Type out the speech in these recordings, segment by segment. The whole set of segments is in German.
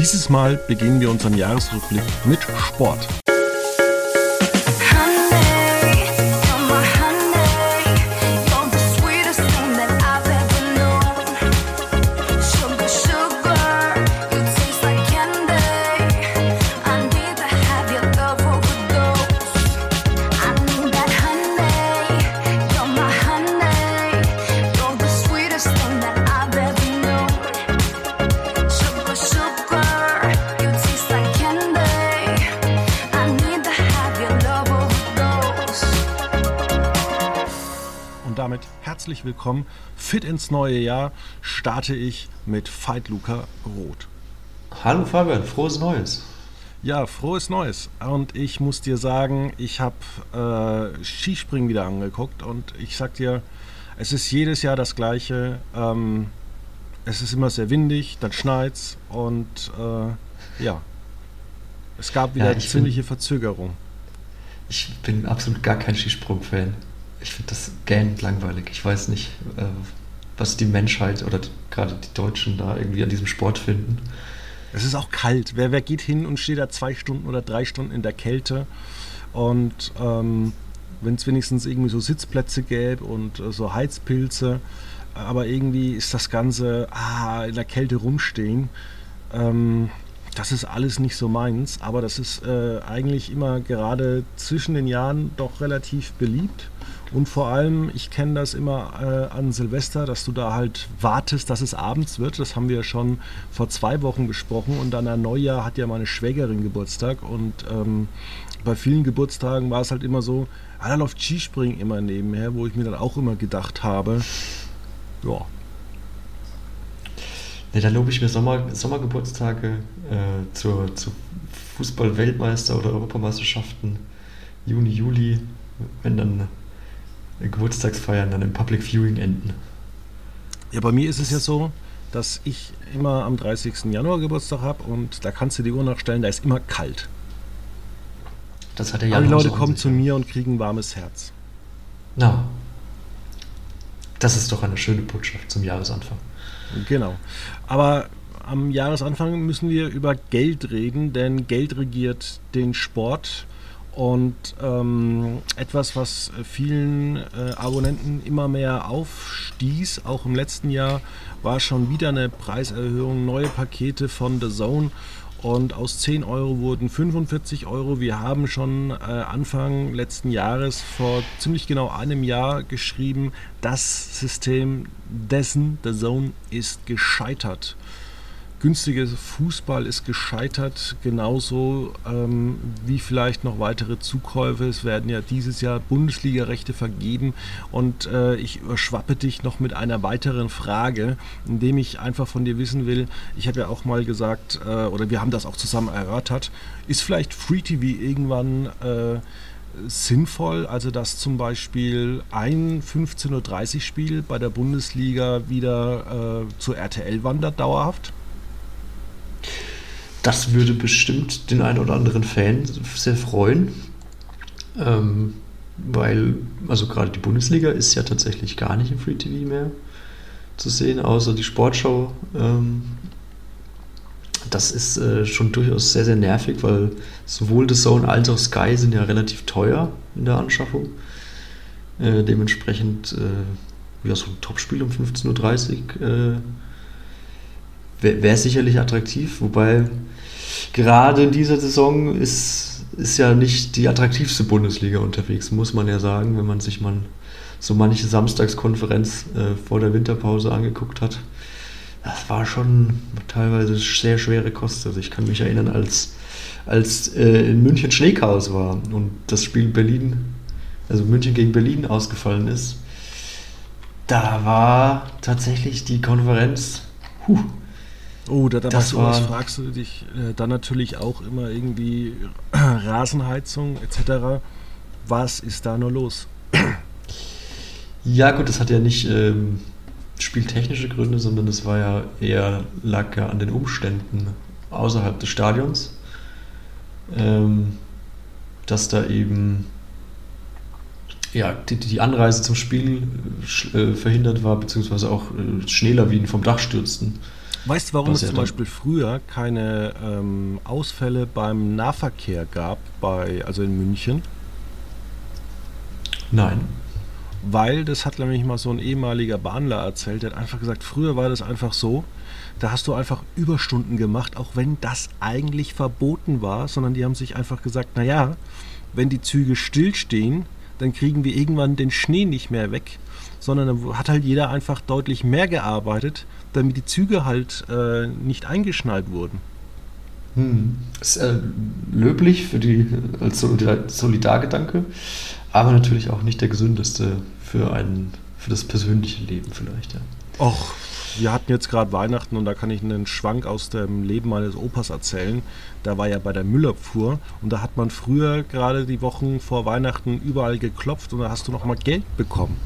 Dieses Mal beginnen wir unseren Jahresrückblick mit Sport. Herzlich willkommen. Fit ins neue Jahr starte ich mit Fight Luca Roth. Hallo Fabian, frohes Neues. Ja, frohes Neues. Und ich muss dir sagen, ich habe äh, Skispringen wieder angeguckt und ich sag dir, es ist jedes Jahr das Gleiche. Ähm, es ist immer sehr windig, dann schneit's und äh, ja, es gab wieder ja, ziemliche bin, Verzögerung. Ich bin absolut gar kein Skisprung-Fan ich finde das gähnend langweilig. Ich weiß nicht, äh, was die Menschheit oder gerade die Deutschen da irgendwie an diesem Sport finden. Es ist auch kalt. Wer, wer geht hin und steht da zwei Stunden oder drei Stunden in der Kälte? Und ähm, wenn es wenigstens irgendwie so Sitzplätze gäbe und äh, so Heizpilze, aber irgendwie ist das Ganze ah, in der Kälte rumstehen. Ähm, das ist alles nicht so meins, aber das ist äh, eigentlich immer gerade zwischen den Jahren doch relativ beliebt. Und vor allem, ich kenne das immer äh, an Silvester, dass du da halt wartest, dass es abends wird. Das haben wir schon vor zwei Wochen besprochen. Und dann an Neujahr hat ja meine Schwägerin Geburtstag. Und ähm, bei vielen Geburtstagen war es halt immer so, ah, da läuft Skispringen immer nebenher, wo ich mir dann auch immer gedacht habe, ja. Ne, da lobe ich mir Sommer, Sommergeburtstage äh, zur, zu Fußball-Weltmeister- oder Europameisterschaften Juni, Juli, wenn dann Geburtstagsfeiern dann im Public Viewing enden. Ja, bei mir ist es ja so, dass ich immer am 30. Januar Geburtstag habe und da kannst du die Uhr nachstellen, da ist immer kalt. Das hat der Alle Leute kommen zu mir und kriegen ein warmes Herz. Na, das ist doch eine schöne Botschaft zum Jahresanfang. Genau. Aber am Jahresanfang müssen wir über Geld reden, denn Geld regiert den Sport. Und ähm, etwas, was vielen äh, Abonnenten immer mehr aufstieß, auch im letzten Jahr, war schon wieder eine Preiserhöhung, neue Pakete von The Zone. Und aus 10 Euro wurden 45 Euro. Wir haben schon äh, Anfang letzten Jahres, vor ziemlich genau einem Jahr, geschrieben, das System dessen, The Zone, ist gescheitert günstige Fußball ist gescheitert, genauso ähm, wie vielleicht noch weitere Zukäufe. Es werden ja dieses Jahr Bundesliga-Rechte vergeben und äh, ich überschwappe dich noch mit einer weiteren Frage, indem ich einfach von dir wissen will, ich habe ja auch mal gesagt, äh, oder wir haben das auch zusammen erörtert, ist vielleicht Free TV irgendwann äh, sinnvoll, also dass zum Beispiel ein 15.30 Uhr Spiel bei der Bundesliga wieder äh, zur RTL wandert, dauerhaft? Das würde bestimmt den einen oder anderen Fan sehr freuen. Ähm, weil, also gerade die Bundesliga ist ja tatsächlich gar nicht im Free TV mehr zu sehen, außer die Sportschau. Ähm, das ist äh, schon durchaus sehr, sehr nervig, weil sowohl The Zone als auch Sky sind ja relativ teuer in der Anschaffung. Äh, dementsprechend, äh, ja, so ein Topspiel um 15.30 Uhr äh, wäre wär sicherlich attraktiv, wobei gerade in dieser Saison ist, ist ja nicht die attraktivste Bundesliga unterwegs, muss man ja sagen, wenn man sich mal so manche Samstagskonferenz äh, vor der Winterpause angeguckt hat. Das war schon teilweise sehr schwere Kost. Also ich kann mich erinnern, als, als äh, in München Schneechaos war und das Spiel Berlin, also München gegen Berlin ausgefallen ist, da war tatsächlich die Konferenz, huh, Oh, da, da das war, fragst du dich äh, dann natürlich auch immer irgendwie Rasenheizung etc. Was ist da nur los? Ja, gut, das hat ja nicht ähm, spieltechnische Gründe, sondern das war ja eher, lag ja an den Umständen außerhalb des Stadions. Ähm, dass da eben ja, die, die Anreise zum Spiel äh, verhindert war, beziehungsweise auch äh, Schneelawinen vom Dach stürzten. Weißt du, warum es zum Beispiel früher keine ähm, Ausfälle beim Nahverkehr gab, bei, also in München? Nein. Weil, das hat nämlich mal so ein ehemaliger Bahnler erzählt, der hat einfach gesagt, früher war das einfach so, da hast du einfach Überstunden gemacht, auch wenn das eigentlich verboten war, sondern die haben sich einfach gesagt, naja, wenn die Züge stillstehen, dann kriegen wir irgendwann den Schnee nicht mehr weg, sondern dann hat halt jeder einfach deutlich mehr gearbeitet, damit die Züge halt äh, nicht eingeschnallt wurden. Hm. Ist äh, löblich für die als Solidargedanke, aber natürlich auch nicht der gesündeste für einen für das persönliche Leben vielleicht. Ja. Och, wir hatten jetzt gerade Weihnachten und da kann ich einen Schwank aus dem Leben meines Opas erzählen. Da war ja bei der Müllabfuhr und da hat man früher gerade die Wochen vor Weihnachten überall geklopft und da hast du noch mal Geld bekommen.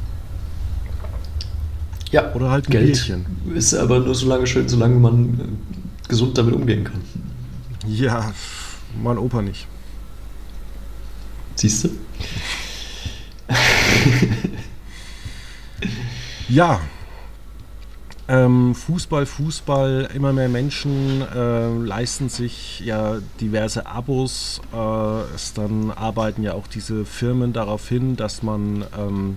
Ja, oder halt ein Geld Bierchen. Ist aber nur so lange schön, solange man äh, gesund damit umgehen kann. Ja, mein Opa nicht. Siehst du? ja. Ähm, Fußball, Fußball, immer mehr Menschen äh, leisten sich ja diverse Abos. Äh, es dann arbeiten ja auch diese Firmen darauf hin, dass man ähm,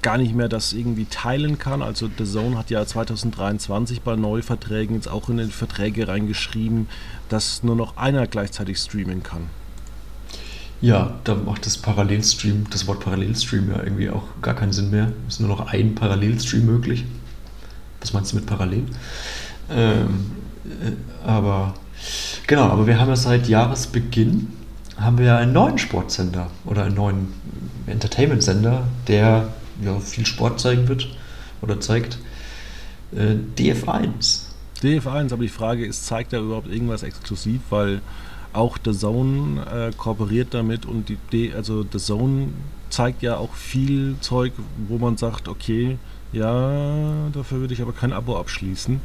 gar nicht mehr das irgendwie teilen kann. Also The Zone hat ja 2023 bei Neuverträgen jetzt auch in die Verträge reingeschrieben, dass nur noch einer gleichzeitig streamen kann. Ja, da macht das Parallelstream, das Wort Parallelstream ja irgendwie auch gar keinen Sinn mehr. Es ist nur noch ein Parallelstream möglich. Was meinst du mit parallel? Ähm, äh, aber genau, aber wir haben ja seit Jahresbeginn haben wir einen neuen Sportsender oder einen neuen Entertainment-Sender, der ja, viel Sport zeigen wird oder zeigt. Äh, DF1. DF1, aber die Frage ist, zeigt er überhaupt irgendwas exklusiv? Weil auch The Zone äh, kooperiert damit und die D also The Zone zeigt ja auch viel Zeug, wo man sagt, okay, ja, dafür würde ich aber kein Abo abschließen.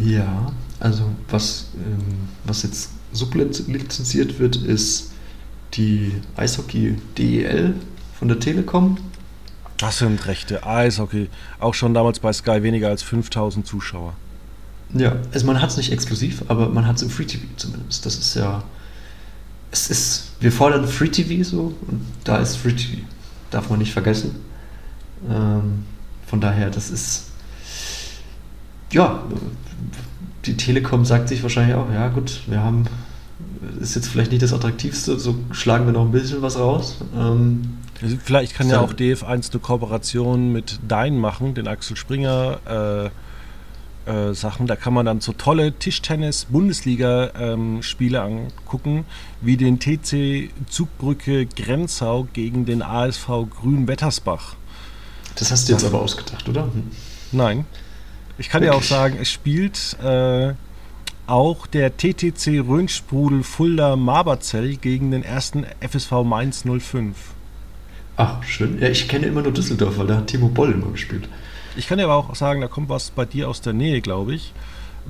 Ja, also was, ähm, was jetzt sublizenziert wird, ist die Eishockey DEL von der Telekom. Das sind rechte Eishockey. Auch schon damals bei Sky weniger als 5000 Zuschauer. Ja, also man hat es nicht exklusiv, aber man hat es im Free TV zumindest. Das ist ja. Es ist. Wir fordern Free TV so und da ist Free TV. Darf man nicht vergessen. Ähm, von daher, das ist. Ja, die Telekom sagt sich wahrscheinlich auch, ja gut, wir haben. Ist jetzt vielleicht nicht das Attraktivste, so schlagen wir noch ein bisschen was raus. Ähm, also vielleicht kann ja auch DF1 eine Kooperation mit Dein machen, den Axel Springer äh, äh, Sachen. Da kann man dann so tolle Tischtennis-Bundesliga-Spiele ähm, angucken, wie den TC Zugbrücke Grenzau gegen den ASV Grün-Wettersbach. Das hast du jetzt aber ausgedacht, oder? Hm. Nein. Ich kann Wirklich? dir auch sagen, es spielt äh, auch der TTC Rönsprudel Fulda Maberzell gegen den ersten FSV Mainz 05. Ach, schön. Ja, ich kenne immer nur Düsseldorf, weil da hat Timo Boll immer gespielt. Ich kann dir aber auch sagen, da kommt was bei dir aus der Nähe, glaube ich.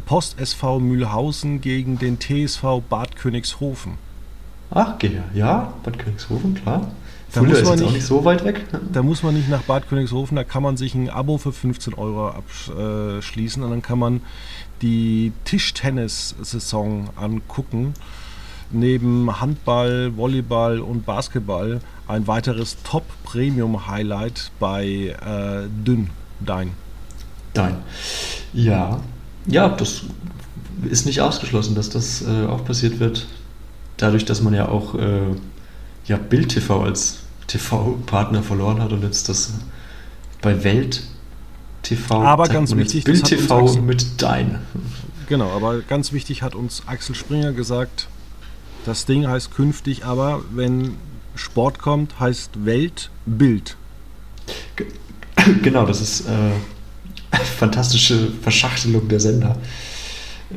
Post SV Mühlhausen gegen den TSV Bad Königshofen. Ach, ja, Bad Königshofen, klar. Da muss man nicht, nicht so weit weg. Da muss man nicht nach Bad Königshofen, da kann man sich ein Abo für 15 Euro abschließen und dann kann man die Tischtennis-Saison angucken neben Handball, Volleyball und Basketball ein weiteres Top-Premium-Highlight bei äh, Dünn, Dein. Dein. Ja, ja, das ist nicht ausgeschlossen, dass das äh, auch passiert wird. Dadurch, dass man ja auch äh, ja, Bild TV als TV-Partner verloren hat und jetzt das bei Welt TV. Aber ganz wichtig, Bild TV mit Dein. Genau, aber ganz wichtig hat uns Axel Springer gesagt, das Ding heißt künftig aber, wenn Sport kommt, heißt Welt Bild. Genau, das ist äh, fantastische Verschachtelung der Sender.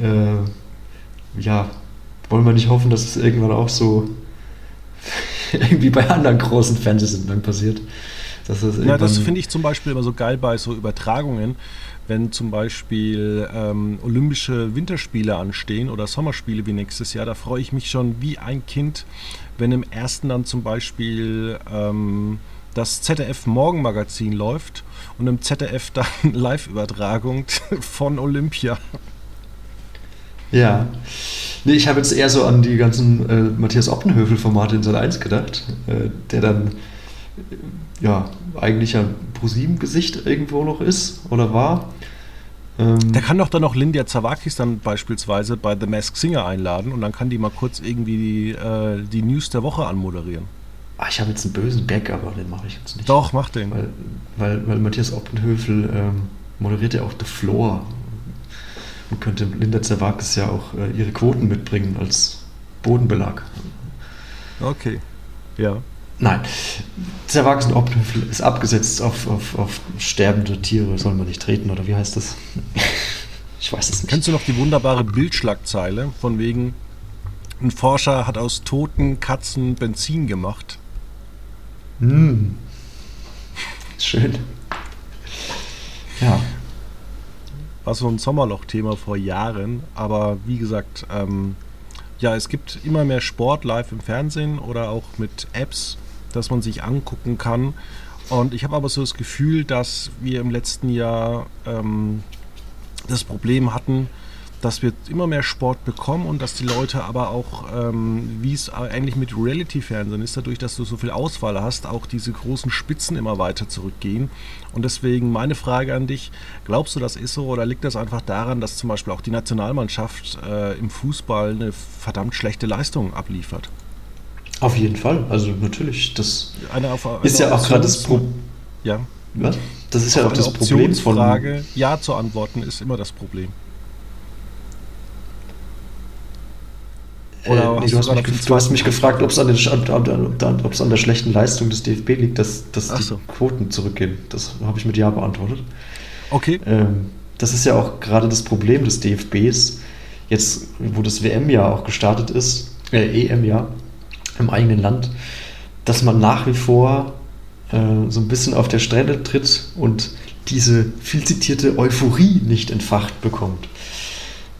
Äh, ja, wollen wir nicht hoffen, dass es irgendwann auch so irgendwie bei anderen großen Fernsehsendern passiert. das ja, das finde ich zum Beispiel immer so geil bei so Übertragungen wenn zum Beispiel ähm, Olympische Winterspiele anstehen oder Sommerspiele wie nächstes Jahr, da freue ich mich schon wie ein Kind, wenn im ersten dann zum Beispiel ähm, das ZDF Morgenmagazin läuft und im ZDF dann Live-Übertragung von Olympia. Ja. Nee, ich habe jetzt eher so an die ganzen äh, Matthias Oppenhöfel-Formate in Sat 1 gedacht, äh, der dann äh, ja eigentlich ein ProSieben-Gesicht irgendwo noch ist oder war. Ähm, der kann doch dann auch Lindia Zawakis dann beispielsweise bei The Mask Singer einladen und dann kann die mal kurz irgendwie die, äh, die News der Woche anmoderieren. Ach, ich habe jetzt einen bösen Gag, aber den mache ich jetzt nicht. Doch, mach den. Weil, weil, weil Matthias Oppenhöfel ähm, moderiert ja auch The Floor. Und könnte Linda Zerwakis ja auch äh, ihre Quoten mitbringen als Bodenbelag. Okay, ja. Nein, Zerwakis und Oppenhöfel ist abgesetzt auf, auf, auf sterbende Tiere, soll man nicht treten, oder wie heißt das? ich weiß es nicht. Kennst du noch die wunderbare Bildschlagzeile von wegen, ein Forscher hat aus toten Katzen Benzin gemacht? Hm. Schön. Ja. War so ein Sommerloch-Thema vor Jahren, aber wie gesagt, ähm, ja, es gibt immer mehr Sport live im Fernsehen oder auch mit Apps, dass man sich angucken kann. Und ich habe aber so das Gefühl, dass wir im letzten Jahr ähm, das Problem hatten, dass wir immer mehr Sport bekommen und dass die Leute aber auch, ähm, wie es eigentlich mit Reality-Fernsehen ist, dadurch, dass du so viel Auswahl hast, auch diese großen Spitzen immer weiter zurückgehen. Und deswegen meine Frage an dich, glaubst du, das ist so oder liegt das einfach daran, dass zum Beispiel auch die Nationalmannschaft äh, im Fußball eine verdammt schlechte Leistung abliefert? Auf jeden Fall, also natürlich, das eine, auf, eine ist ja auch gerade das Problem. Ja. Was? Das ist ja auch das Problem von. Frage, Ja zu antworten ist immer das Problem. Oder äh, nee, du, hast mich, du, hast mich, gefragt, ob es an, an, der schlechten Leistung des DFB liegt, dass, dass die so. Quoten zurückgehen. Das habe ich mit Ja beantwortet. Okay. Ähm, das ist ja auch gerade das Problem des DFBs, jetzt wo das WM-Jahr auch gestartet ist, äh, EM-Jahr im eigenen Land, dass man nach wie vor äh, so ein bisschen auf der Stelle tritt und diese viel zitierte Euphorie nicht entfacht bekommt.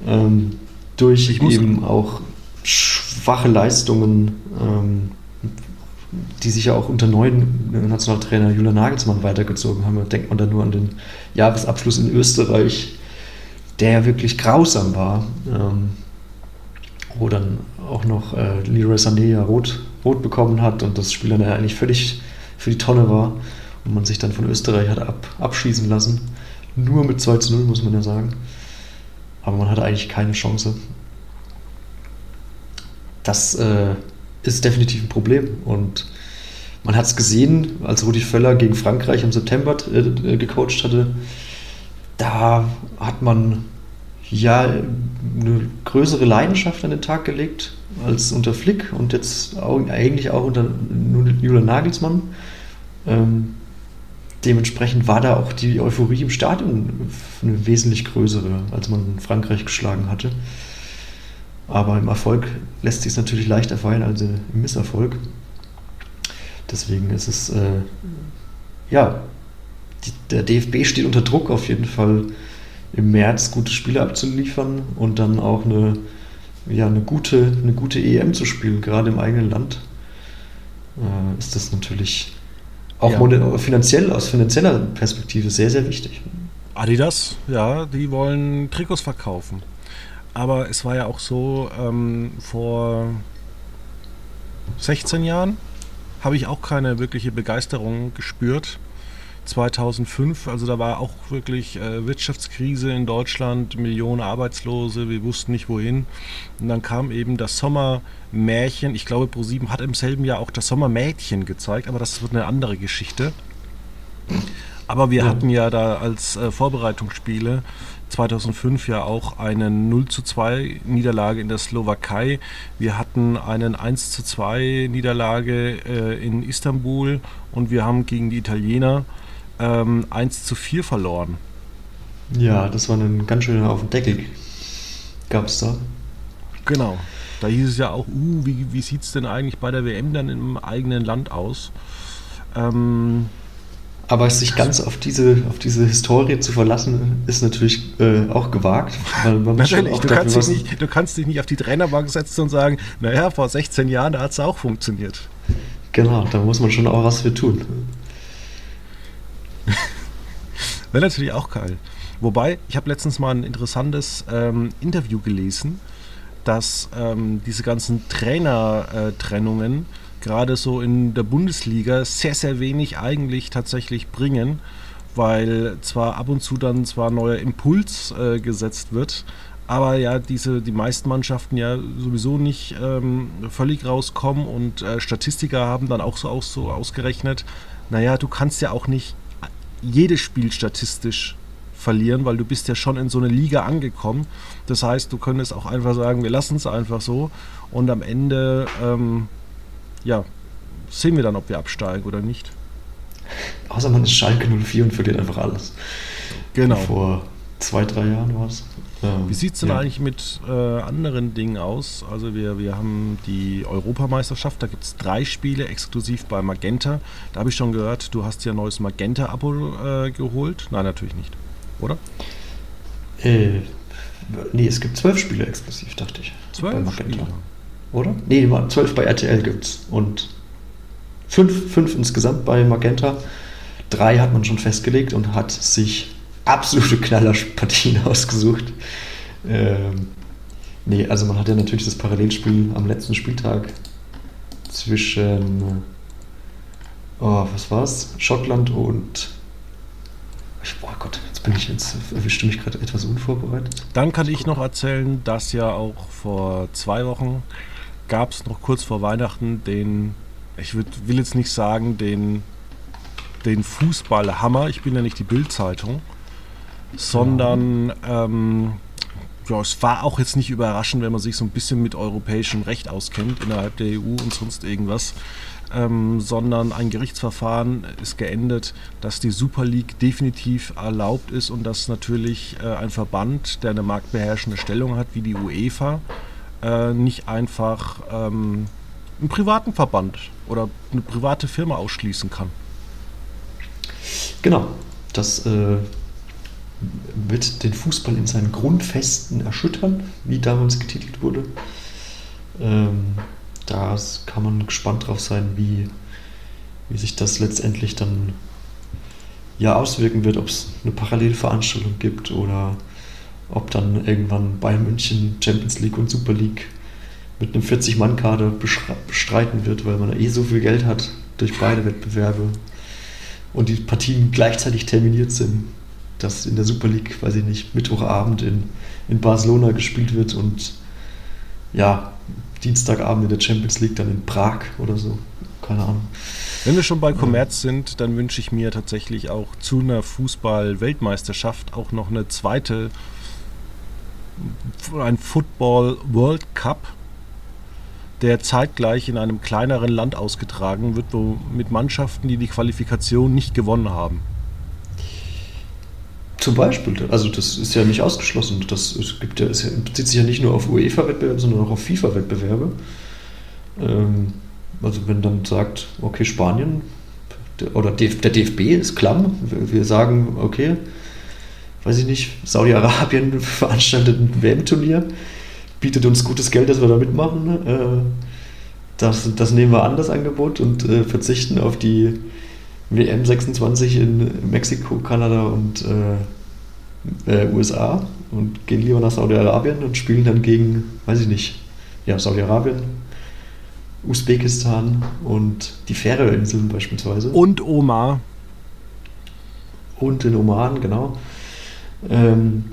Ähm, durch eben auch schwache Leistungen, ähm, die sich ja auch unter neuen Nationaltrainer Julian Nagelsmann weitergezogen haben. Denkt man da nur an den Jahresabschluss in Österreich, der ja wirklich grausam war. Ähm, wo dann auch noch äh, Leroy Sané ja rot, rot bekommen hat und das Spiel dann ja eigentlich völlig für die Tonne war und man sich dann von Österreich hat ab, abschießen lassen. Nur mit 2 zu 0, muss man ja sagen. Aber man hatte eigentlich keine Chance das äh, ist definitiv ein Problem. Und man hat es gesehen, als Rudi Völler gegen Frankreich im September äh, gecoacht hatte. Da hat man ja eine größere Leidenschaft an den Tag gelegt als unter Flick und jetzt auch, eigentlich auch unter Julian Nagelsmann. Ähm, dementsprechend war da auch die Euphorie im Stadion eine wesentlich größere, als man Frankreich geschlagen hatte. Aber im Erfolg lässt sich es natürlich leichter feiern als im Misserfolg. Deswegen ist es, äh, ja, die, der DFB steht unter Druck auf jeden Fall im März gute Spiele abzuliefern und dann auch eine, ja, eine, gute, eine gute EM zu spielen, gerade im eigenen Land. Äh, ist das natürlich auch ja. finanziell, aus finanzieller Perspektive sehr, sehr wichtig. Adidas, ja, die wollen Trikots verkaufen. Aber es war ja auch so, ähm, vor 16 Jahren habe ich auch keine wirkliche Begeisterung gespürt. 2005, also da war auch wirklich äh, Wirtschaftskrise in Deutschland, Millionen Arbeitslose, wir wussten nicht wohin. Und dann kam eben das Sommermärchen, ich glaube ProSieben hat im selben Jahr auch das Sommermädchen gezeigt, aber das wird eine andere Geschichte. Aber wir ja. hatten ja da als äh, Vorbereitungsspiele 2005 ja auch eine 0 zu 2 Niederlage in der Slowakei. Wir hatten eine 1 zu 2 Niederlage äh, in Istanbul und wir haben gegen die Italiener ähm, 1 zu 4 verloren. Ja, das war ein ganz schöner auf den Deckel. Gab es da. Genau. Da hieß es ja auch, uh, wie, wie sieht es denn eigentlich bei der WM dann im eigenen Land aus? Ähm, aber sich ganz auf diese, auf diese Historie zu verlassen, ist natürlich äh, auch gewagt. Natürlich, du kannst, dich nicht, du kannst dich nicht auf die Trainerbank setzen und sagen, naja, vor 16 Jahren, da hat es auch funktioniert. Genau, da muss man schon auch was für tun. Wäre natürlich auch geil. Wobei, ich habe letztens mal ein interessantes ähm, Interview gelesen, dass ähm, diese ganzen Trainertrennungen gerade so in der Bundesliga sehr, sehr wenig eigentlich tatsächlich bringen, weil zwar ab und zu dann zwar neuer Impuls äh, gesetzt wird, aber ja, diese, die meisten Mannschaften ja sowieso nicht ähm, völlig rauskommen und äh, Statistiker haben dann auch so, auch so ausgerechnet, naja, du kannst ja auch nicht jedes Spiel statistisch verlieren, weil du bist ja schon in so eine Liga angekommen. Das heißt, du könntest auch einfach sagen, wir lassen es einfach so und am Ende ähm, ja, sehen wir dann, ob wir absteigen oder nicht. Außer man ist Schalke 04 und verliert einfach alles. Genau. Vor zwei, drei Jahren war es. Ähm, Wie sieht es denn ja. eigentlich mit äh, anderen Dingen aus? Also wir, wir haben die Europameisterschaft, da gibt es drei Spiele exklusiv bei Magenta. Da habe ich schon gehört, du hast ja ein neues Magenta-Abo äh, geholt. Nein, natürlich nicht, oder? Äh, nee, es gibt zwölf Spiele exklusiv, dachte ich. Zwölf bei Magenta. Spiele. Oder? Nee, zwölf bei RTL gibt es. Und fünf, fünf insgesamt bei Magenta. Drei hat man schon festgelegt und hat sich absolute Knallerpartien ausgesucht. Ähm, nee, also man hat ja natürlich das Parallelspiel am letzten Spieltag zwischen, oh, was war's? Schottland und oh Gott, jetzt bin ich jetzt erwischte mich gerade etwas unvorbereitet. Dann kann ich noch erzählen, dass ja auch vor zwei Wochen gab es noch kurz vor Weihnachten den, ich würd, will jetzt nicht sagen, den, den Fußballhammer. Ich bin ja nicht die Bildzeitung sondern ähm, ja, es war auch jetzt nicht überraschend, wenn man sich so ein bisschen mit europäischem Recht auskennt innerhalb der EU und sonst irgendwas. Ähm, sondern ein Gerichtsverfahren ist geendet, dass die Super League definitiv erlaubt ist und dass natürlich äh, ein Verband, der eine marktbeherrschende Stellung hat, wie die UEFA, äh, nicht einfach ähm, einen privaten Verband oder eine private Firma ausschließen kann. Genau, das äh, wird den Fußball in seinen Grundfesten erschüttern, wie damals getitelt wurde. Ähm, da kann man gespannt drauf sein, wie, wie sich das letztendlich dann ja auswirken wird, ob es eine Parallelveranstaltung gibt oder ob dann irgendwann Bayern München Champions League und Super League mit einem 40-Mann-Kader bestreiten wird, weil man eh so viel Geld hat durch beide Wettbewerbe und die Partien gleichzeitig terminiert sind dass in der Super League, weiß ich nicht, Mittwochabend in, in Barcelona gespielt wird und ja, Dienstagabend in der Champions League dann in Prag oder so. Keine Ahnung. Wenn wir schon bei Kommerz sind, dann wünsche ich mir tatsächlich auch zu einer Fußball-Weltmeisterschaft auch noch eine zweite, ein Football World Cup, der zeitgleich in einem kleineren Land ausgetragen wird, wo mit Mannschaften, die die Qualifikation nicht gewonnen haben. Zum Beispiel, also das ist ja nicht ausgeschlossen. Das gibt ja, es bezieht sich ja nicht nur auf UEFA-Wettbewerbe, sondern auch auf FIFA-Wettbewerbe. Ähm, also wenn dann sagt, okay, Spanien oder der DFB ist klamm, wir sagen, okay, weiß ich nicht, Saudi-Arabien veranstaltet ein WM-Turnier, bietet uns gutes Geld, dass wir da mitmachen. Äh, das, das nehmen wir an, das Angebot, und äh, verzichten auf die WM 26 in Mexiko, Kanada und äh, äh, USA und gehen lieber nach Saudi-Arabien und spielen dann gegen, weiß ich nicht, ja, Saudi-Arabien, Usbekistan und die Färöerinseln beispielsweise. Und Oman. Und in Oman, genau. Ähm,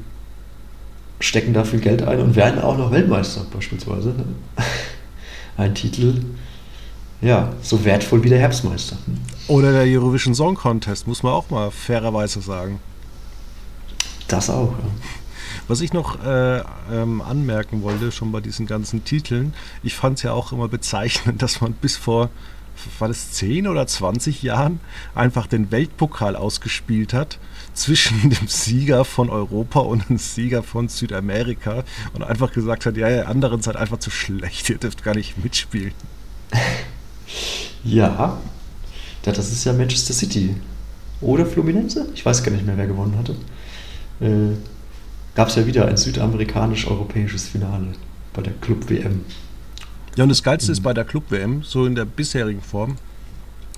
stecken da viel Geld ein und werden auch noch Weltmeister beispielsweise. Ein Titel, ja, so wertvoll wie der Herbstmeister. Oder der Eurovision Song Contest, muss man auch mal fairerweise sagen. Das auch, ja. Was ich noch äh, ähm, anmerken wollte, schon bei diesen ganzen Titeln, ich fand es ja auch immer bezeichnend, dass man bis vor, war das 10 oder 20 Jahren, einfach den Weltpokal ausgespielt hat zwischen dem Sieger von Europa und dem Sieger von Südamerika und einfach gesagt hat, ja, ihr anderen seid einfach zu schlecht, ihr dürft gar nicht mitspielen. Ja, ja, das ist ja Manchester City. Oder Fluminense? Ich weiß gar nicht mehr, wer gewonnen hatte. Äh, Gab es ja wieder ein südamerikanisch-europäisches Finale bei der Club-WM. Ja, und das Geilste ist bei der Club-WM, so in der bisherigen Form,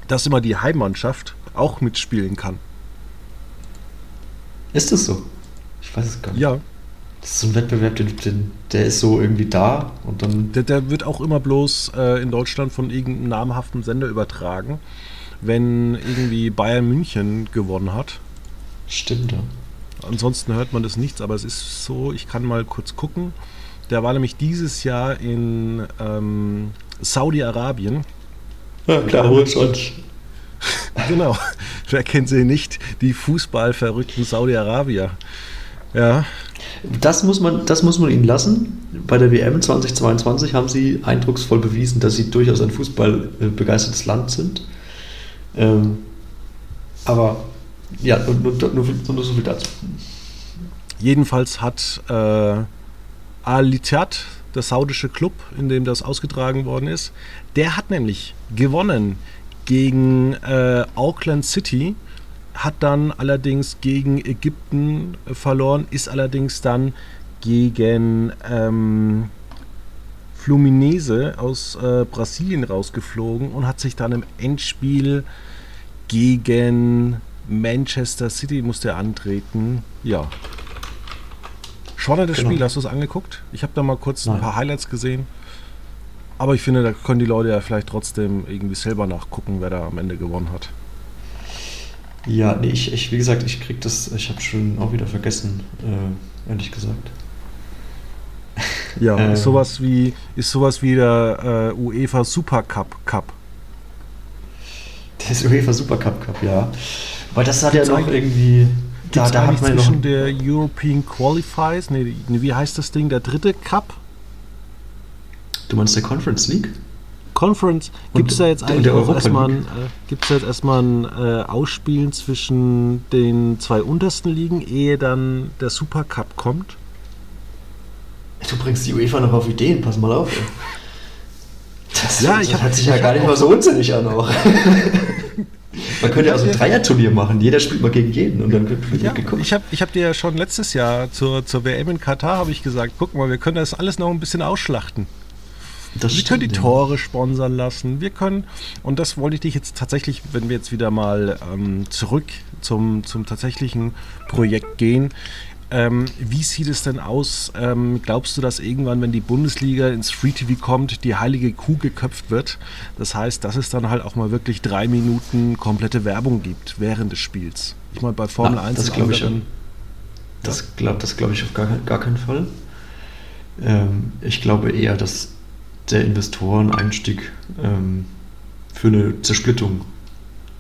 dass immer die Heimmannschaft auch mitspielen kann. Ist das so? Ich weiß es gar nicht. Ja. Das ist so ein Wettbewerb, den, den, der ist so irgendwie da und dann. Der, der wird auch immer bloß äh, in Deutschland von irgendeinem namhaften Sender übertragen, wenn irgendwie Bayern München gewonnen hat. Stimmt, ja. Ansonsten hört man das nichts, aber es ist so, ich kann mal kurz gucken. Der war nämlich dieses Jahr in ähm, Saudi-Arabien. Ja, klar, Horizont. Genau, wer kennt sie nicht? Die fußballverrückten Saudi-Arabier. Ja. Das muss, man, das muss man ihnen lassen. Bei der WM 2022 haben sie eindrucksvoll bewiesen, dass sie durchaus ein fußballbegeistertes Land sind. Ähm, aber ja, nur, nur, nur, nur so viel dazu. Jedenfalls hat äh, Al-Ittihad, der saudische Club, in dem das ausgetragen worden ist, der hat nämlich gewonnen gegen äh, Auckland City, hat dann allerdings gegen Ägypten verloren, ist allerdings dann gegen ähm, Fluminese aus äh, Brasilien rausgeflogen und hat sich dann im Endspiel gegen Manchester City musste er antreten. Ja. Spannendes Genau. Spiel, hast du es angeguckt? Ich habe da mal kurz ein Nein. paar Highlights gesehen. Aber ich finde, da können die Leute ja vielleicht trotzdem irgendwie selber nachgucken, wer da am Ende gewonnen hat. Ja, nee, ich, ich, wie gesagt, ich krieg das, ich habe schon auch wieder vergessen, äh, ehrlich gesagt. Ja, Ähm. ist sowas wie ist sowas wie der äh, UEFA Super Cup Cup. Das UEFA Supercup Cup, ja. Weil das hat ja noch irgendwie. Da, da hat man ja noch. zwischen der European Qualifiers, nee, wie heißt das Ding, der dritte Cup? Du meinst der Conference League? Conference, gibt es da jetzt eigentlich auch erstmal, ein, äh, gibt's da jetzt erstmal ein äh, Ausspielen zwischen den zwei untersten Ligen, ehe dann der Super Cup kommt? Du bringst die UEFA noch auf Ideen, pass mal auf. Ey. Das, Ja, das hab- hört sich ich ja gar nicht mal so unsinnig an auch. Man könnte ja auch so ein. Dreierturnier machen. Jeder spielt mal gegen jeden und dann wird, wird Ja, geguckt. ich habe ich hab dir ja schon letztes Jahr zur, zur WM in Katar habe ich gesagt, guck mal, wir können das alles noch ein bisschen ausschlachten. Das Wir können die ja. Tore sponsern lassen. Wir können, und das wollte ich dich jetzt tatsächlich, wenn wir jetzt wieder mal ähm, zurück zum, zum tatsächlichen Projekt gehen. Ähm, wie sieht es denn aus? Ähm, glaubst du, dass irgendwann, wenn die Bundesliga ins Free TV kommt, die heilige Kuh geköpft wird? Das heißt, dass es dann halt auch mal wirklich drei Minuten komplette Werbung gibt während des Spiels. Ich meine, bei Formel Ah, 1 das und glaub ich anderen- Das glaube das glaub ich auf gar, gar keinen Fall. Ähm, ich glaube eher, dass der Investoreneinstieg ähm, für eine Zersplittung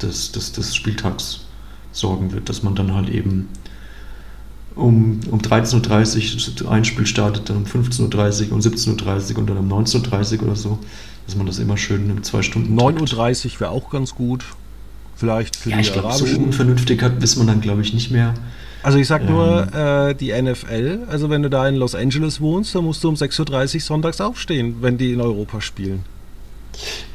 des, des, des Spieltags sorgen wird, dass man dann halt eben um, um 13.30 Uhr ein Spiel startet, dann um 15.30 Uhr, um 17.30 Uhr und dann um 19.30 Uhr oder so, dass man das immer schön in zwei Stunden 9.30 Uhr wäre auch ganz gut. Vielleicht für Ja, die ich glaube, so unvernünftig hat, ist man dann, glaube ich, nicht mehr. Also ich sag Ähm. nur äh, die NFL, also wenn du da in Los Angeles wohnst, dann musst du um 6.30 Uhr sonntags aufstehen, wenn die in Europa spielen.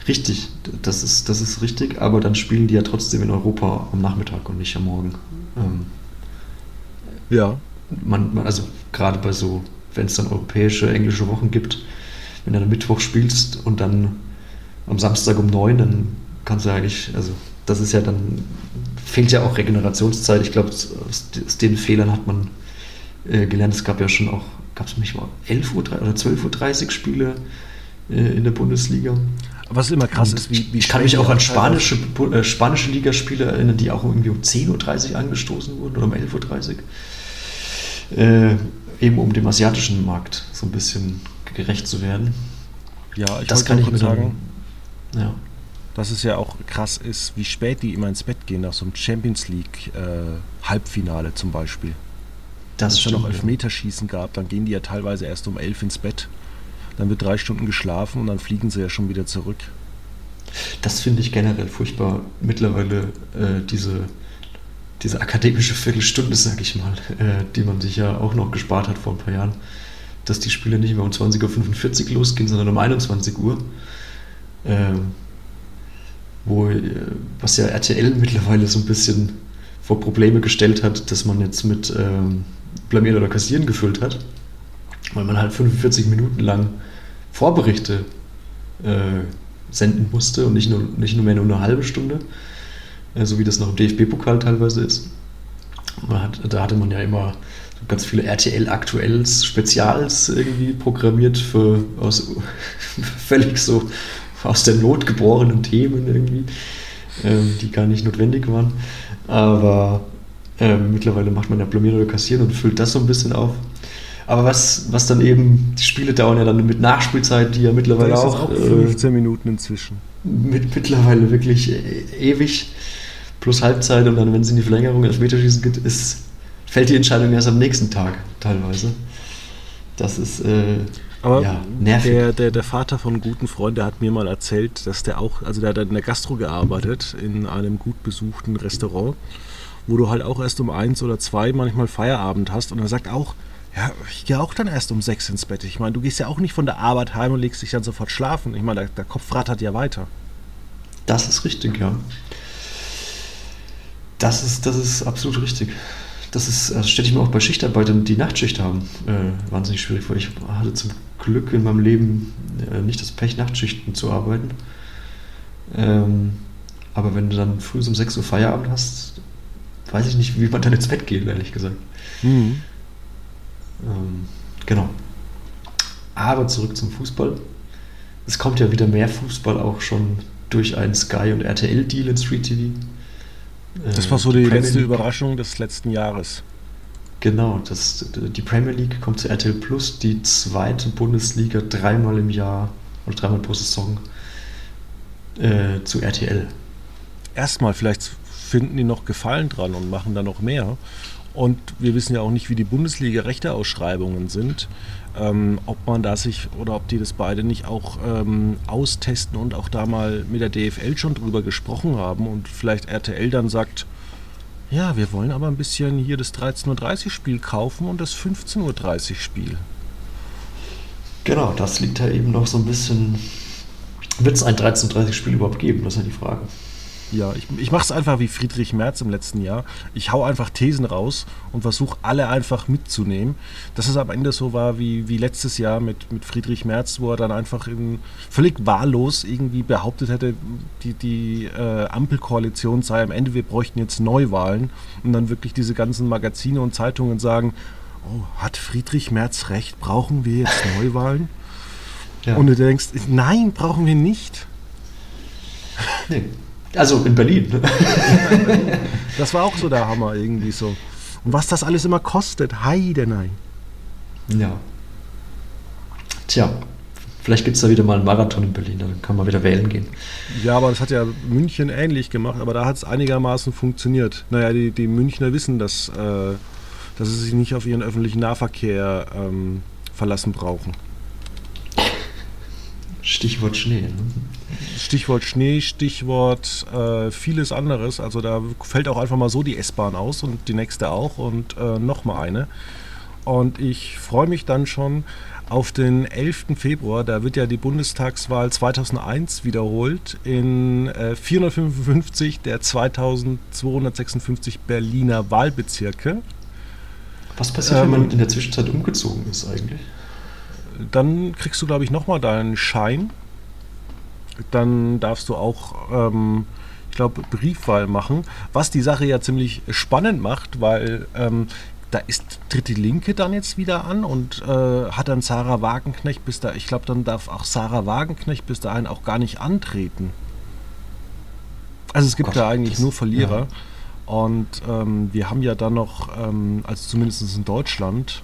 Richtig, das ist, das ist richtig, aber dann spielen die ja trotzdem in Europa am Nachmittag und nicht am Morgen. Ähm, Ja. man, man, also gerade bei so, wenn es dann europäische, englische Wochen gibt, wenn du dann Mittwoch spielst und dann am Samstag um neun, dann kannst du eigentlich, also das ist ja dann, fehlt ja auch Regenerationszeit. Ich glaube, aus, aus den Fehlern hat man äh, gelernt. Es gab ja schon auch, gab es nicht mal 11 Uhr oder 12.30 Uhr Spiele äh, in der Bundesliga. Was immer krass Und ist, wie, wie ich kann mich auch an spanische, äh, spanische Ligaspiele erinnern, die auch irgendwie um 10.30 Uhr angestoßen wurden oder um 11.30 Uhr. Äh, eben um dem asiatischen Markt so ein bisschen gerecht zu werden. Ja, ich das kann ich mir sagen, dann, ja. Dass es ja auch krass ist, wie spät die immer ins Bett gehen, nach so einem Champions League äh, Halbfinale zum Beispiel. Wenn Das es dann noch. Elfmeterschießen gab, dann gehen die ja teilweise erst um elf ins Bett. Dann wird drei Stunden geschlafen und dann fliegen sie ja schon wieder zurück. Das finde ich generell furchtbar. Mittlerweile äh, diese, diese akademische Viertelstunde, sag ich mal, äh, die man sich ja auch noch gespart hat vor ein paar Jahren, dass die Spiele nicht mehr um 20.45 Uhr losgehen, sondern um 21 Uhr. Ähm, wo, äh, was ja RTL mittlerweile so ein bisschen vor Probleme gestellt hat, dass man jetzt mit ähm, Blamieren oder Kassieren gefüllt hat, weil man halt 45 Minuten lang Vorberichte äh, senden musste und nicht nur, nicht nur mehr nur eine halbe Stunde, äh, so wie das noch im DFB-Pokal teilweise ist. Hat, da hatte man ja immer ganz viele RTL Aktuells, Spezials irgendwie programmiert für aus völlig so aus der Not geborenen Themen irgendwie, ähm, die gar nicht notwendig waren. Aber ähm, mittlerweile macht man ja Blamieren oder Kassieren und füllt das so ein bisschen auf. Aber was, was dann eben, die Spiele dauern ja dann mit Nachspielzeit, die ja mittlerweile auch, auch 15 äh, Minuten inzwischen. Mit, mittlerweile wirklich e ewig plus Halbzeit und dann, wenn es in die Verlängerung Elfmeterschießen geht, ist, fällt die Entscheidung erst am nächsten Tag teilweise. Das ist äh, aber ja. Der, der, der Vater von einem guten Freund, der hat mir mal erzählt, dass der auch, also der hat in der Gastro gearbeitet, in einem gut besuchten Restaurant, wo du halt auch erst um eins oder zwei manchmal Feierabend hast und er sagt auch, ja, ich gehe auch dann erst um sechs ins Bett. Ich meine, du gehst ja auch nicht von der Arbeit heim und legst dich dann sofort schlafen. Ich meine, der, der Kopf rattert ja weiter. Das ist richtig, ja. Das ist, das ist absolut richtig. Das ist, also stelle ich mir auch bei Schichtarbeitern, die Nachtschicht haben, äh, wahnsinnig schwierig vor. Ich hatte zum Glück in meinem Leben äh, nicht das Pech, Nachtschichten zu arbeiten. Ähm, aber wenn du dann früh um 6 Uhr Feierabend hast, weiß ich nicht, wie man dann ins Bett geht, ehrlich gesagt. Mhm. Ähm, genau. Aber zurück zum Fußball. Es kommt ja wieder mehr Fußball auch schon durch einen Sky- und RTL-Deal in Street TV. Das war so die, die letzte League. Überraschung des letzten Jahres. Genau, das, die Premier League kommt zu RTL Plus, die zweite Bundesliga dreimal im Jahr oder dreimal pro Saison äh, zu RTL. Erstmal, vielleicht finden die noch Gefallen dran und machen da noch mehr. Und wir wissen ja auch nicht, wie die Bundesliga-Rechteausschreibungen sind. Ähm, ob man da sich oder ob die das beide nicht auch ähm, austesten und auch da mal mit der DFL schon drüber gesprochen haben und vielleicht RTL dann sagt, ja, wir wollen aber ein bisschen hier das 13.30 Uhr Spiel kaufen und das 15.30 Uhr Spiel. Genau, das liegt da eben noch so ein bisschen. Wird es ein 13.30 Uhr Spiel überhaupt geben? Das ist ja die Frage. Ja, ich, ich mache es einfach wie Friedrich Merz im letzten Jahr. Ich hau einfach Thesen raus und versuche alle einfach mitzunehmen. Dass es am Ende so war wie, wie letztes Jahr mit, mit Friedrich Merz, wo er dann einfach in, völlig wahllos irgendwie behauptet hätte, die, die äh, Ampelkoalition sei am Ende, wir bräuchten jetzt Neuwahlen. Und dann wirklich diese ganzen Magazine und Zeitungen sagen, oh, hat Friedrich Merz recht, brauchen wir jetzt Neuwahlen? Ja. Und du denkst, nein, brauchen wir nicht. Nee. Also in Berlin. das war auch so der Hammer irgendwie so. Und was das alles immer kostet, heide nein. Ja. Tja, vielleicht gibt es da wieder mal einen Marathon in Berlin, dann kann man wieder wählen gehen. Ja, aber das hat ja München ähnlich gemacht, aber da hat es einigermaßen funktioniert. Naja, die, die Münchner wissen, dass, äh, dass sie sich nicht auf ihren öffentlichen Nahverkehr ähm, verlassen brauchen. Stichwort Schnee. Ne? Stichwort Schnee, Stichwort äh, vieles anderes. Also da fällt auch einfach mal so die S-Bahn aus und die nächste auch und äh, nochmal eine. Und ich freue mich dann schon auf den 11. Februar. Da wird ja die Bundestagswahl 2001 wiederholt in äh, 455 der 2256 Berliner Wahlbezirke. Was passiert, ähm, wenn man in der Zwischenzeit umgezogen ist eigentlich? Dann kriegst du, glaube ich, nochmal deinen Schein dann darfst du auch, ähm, ich glaube, Briefwahl machen. Was die Sache ja ziemlich spannend macht, weil ähm, da ist, tritt die Linke dann jetzt wieder an und äh, hat dann Sarah Wagenknecht bis da, ich glaube, dann darf auch Sarah Wagenknecht bis dahin auch gar nicht antreten. Also es gibt Gott, da eigentlich nur Verlierer. Ja. Und ähm, wir haben ja dann noch, ähm, also zumindest in Deutschland,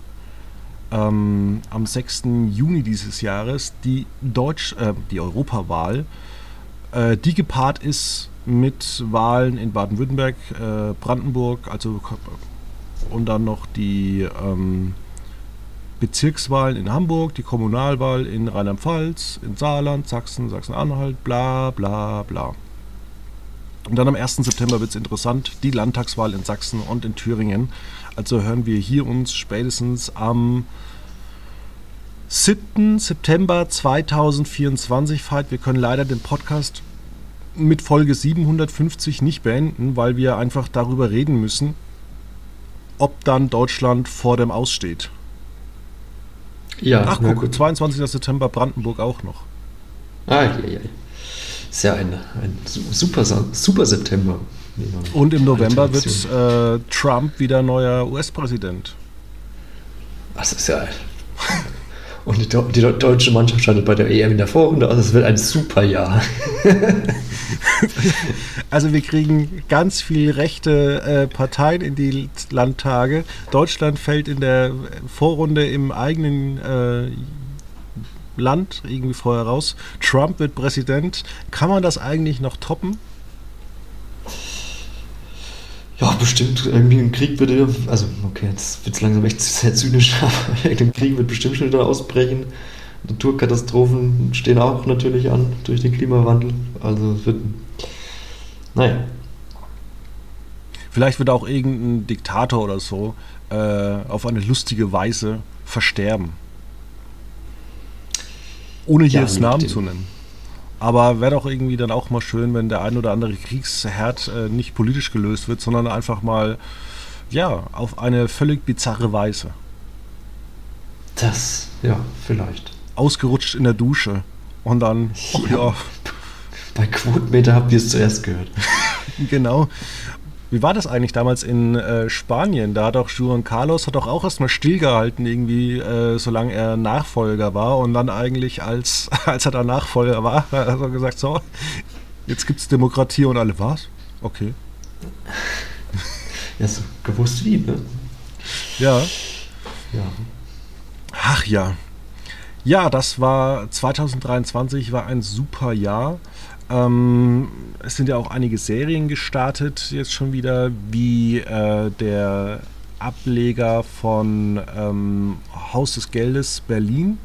ähm, am 6. Juni dieses Jahres die, Deutsch, äh, die Europawahl, äh, die gepaart ist mit Wahlen in Baden-Württemberg, äh, Brandenburg, also und dann noch die ähm, Bezirkswahlen in Hamburg, die Kommunalwahl in Rheinland-Pfalz, in Saarland, Sachsen, Sachsen-Anhalt, bla bla bla. Und dann am 1. September wird es interessant, die Landtagswahl in Sachsen und in Thüringen. Also hören wir hier uns spätestens am 7. September 2024 Veit. Wir können leider den Podcast mit Folge 750 nicht beenden, weil wir einfach darüber reden müssen, ob dann Deutschland vor dem Aussteht. Ja. Ach guck, gut. 22. September Brandenburg auch noch. Ah, ja, ja. Ist ja ein, ein super, super September. Und im November wird äh, Trump wieder neuer US-Präsident. Das ist ja. Und die, die, deutsche Mannschaft startet bei der EM in der Vorrunde, also es wird ein super Jahr. also wir kriegen ganz viel rechte äh, Parteien in die Landtage. Deutschland fällt in der Vorrunde im eigenen äh, Land irgendwie vorher raus. Trump wird Präsident. Kann man das eigentlich noch toppen? Ja, bestimmt irgendwie ein Krieg würde, also okay, jetzt wird es langsam echt sehr zynisch, aber ein Krieg wird bestimmt schon wieder ausbrechen. Naturkatastrophen stehen auch natürlich an durch den Klimawandel. Also es wird, naja. Vielleicht wird auch irgendein Diktator oder so äh, auf eine lustige Weise versterben. Ohne hier jetzt Namen zu nennen. Aber wäre doch irgendwie dann auch mal schön, wenn der ein oder andere Kriegsherd äh, nicht politisch gelöst wird, sondern einfach mal, ja, auf eine völlig bizarre Weise. Das, ja, vielleicht. Ausgerutscht in der Dusche. Und dann, oh, ja. ja. Bei Quotenmeter habt ihr es zuerst gehört. genau. Wie war das eigentlich damals in äh, Spanien? Da hat auch Juan Carlos hat doch auch erstmal stillgehalten, irgendwie, äh, solange er Nachfolger war. Und dann eigentlich, als, als er da Nachfolger war, hat er gesagt: So, jetzt gibt es Demokratie und alle was? Okay. Ja, so gewusst wie, ne? Ja. Ja. Ach ja. Ja, das war 2023, war ein super Jahr. Ähm, es sind ja auch einige Serien gestartet, jetzt schon wieder, wie äh, der Ableger von ähm, Haus des Geldes Berlin.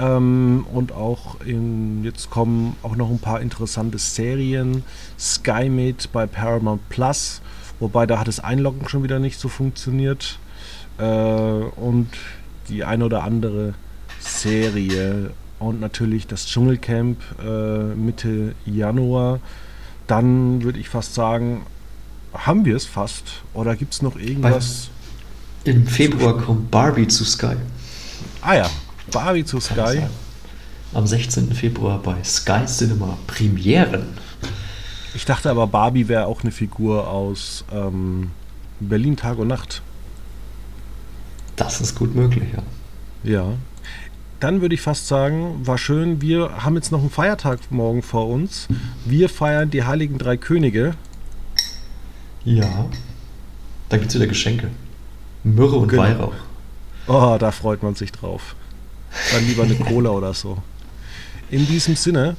Ähm, und auch in, jetzt kommen auch noch ein paar interessante Serien. Skymate bei Paramount Plus, wobei da hat das Einloggen schon wieder nicht so funktioniert. Äh, und die eine oder andere Serie und natürlich das Dschungelcamp äh, Mitte Januar. Dann würde ich fast sagen, haben wir es fast. Oder gibt es noch irgendwas? Bei, Im Februar kommt Barbie zu Sky. Ah ja, Barbie zu Sky. Am 16. Februar bei Sky Cinema Premieren. Ich dachte aber, Barbie wäre auch eine Figur aus ähm, Berlin Tag und Nacht. Das ist gut möglich, ja. Ja, dann würde ich fast sagen, war schön. Wir haben jetzt noch einen Feiertag morgen vor uns. Wir feiern die Heiligen Drei Könige. Ja. Da gibt es wieder Geschenke. Myrrhe und genau. Weihrauch. Oh, da freut man sich drauf. Dann lieber eine Cola oder so. In diesem Sinne,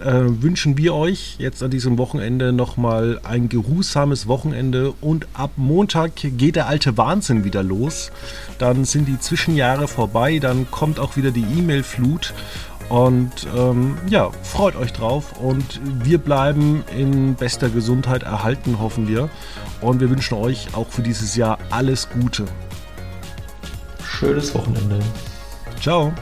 äh, wünschen wir euch jetzt an diesem Wochenende nochmal ein geruhsames Wochenende und ab Montag geht der alte Wahnsinn wieder los. Dann sind die Zwischenjahre vorbei, dann kommt auch wieder die E-Mail-Flut und ähm, ja, freut euch drauf und wir bleiben in bester Gesundheit erhalten, hoffen wir. Und wir wünschen euch auch für dieses Jahr alles Gute. Schönes Wochenende. Ciao.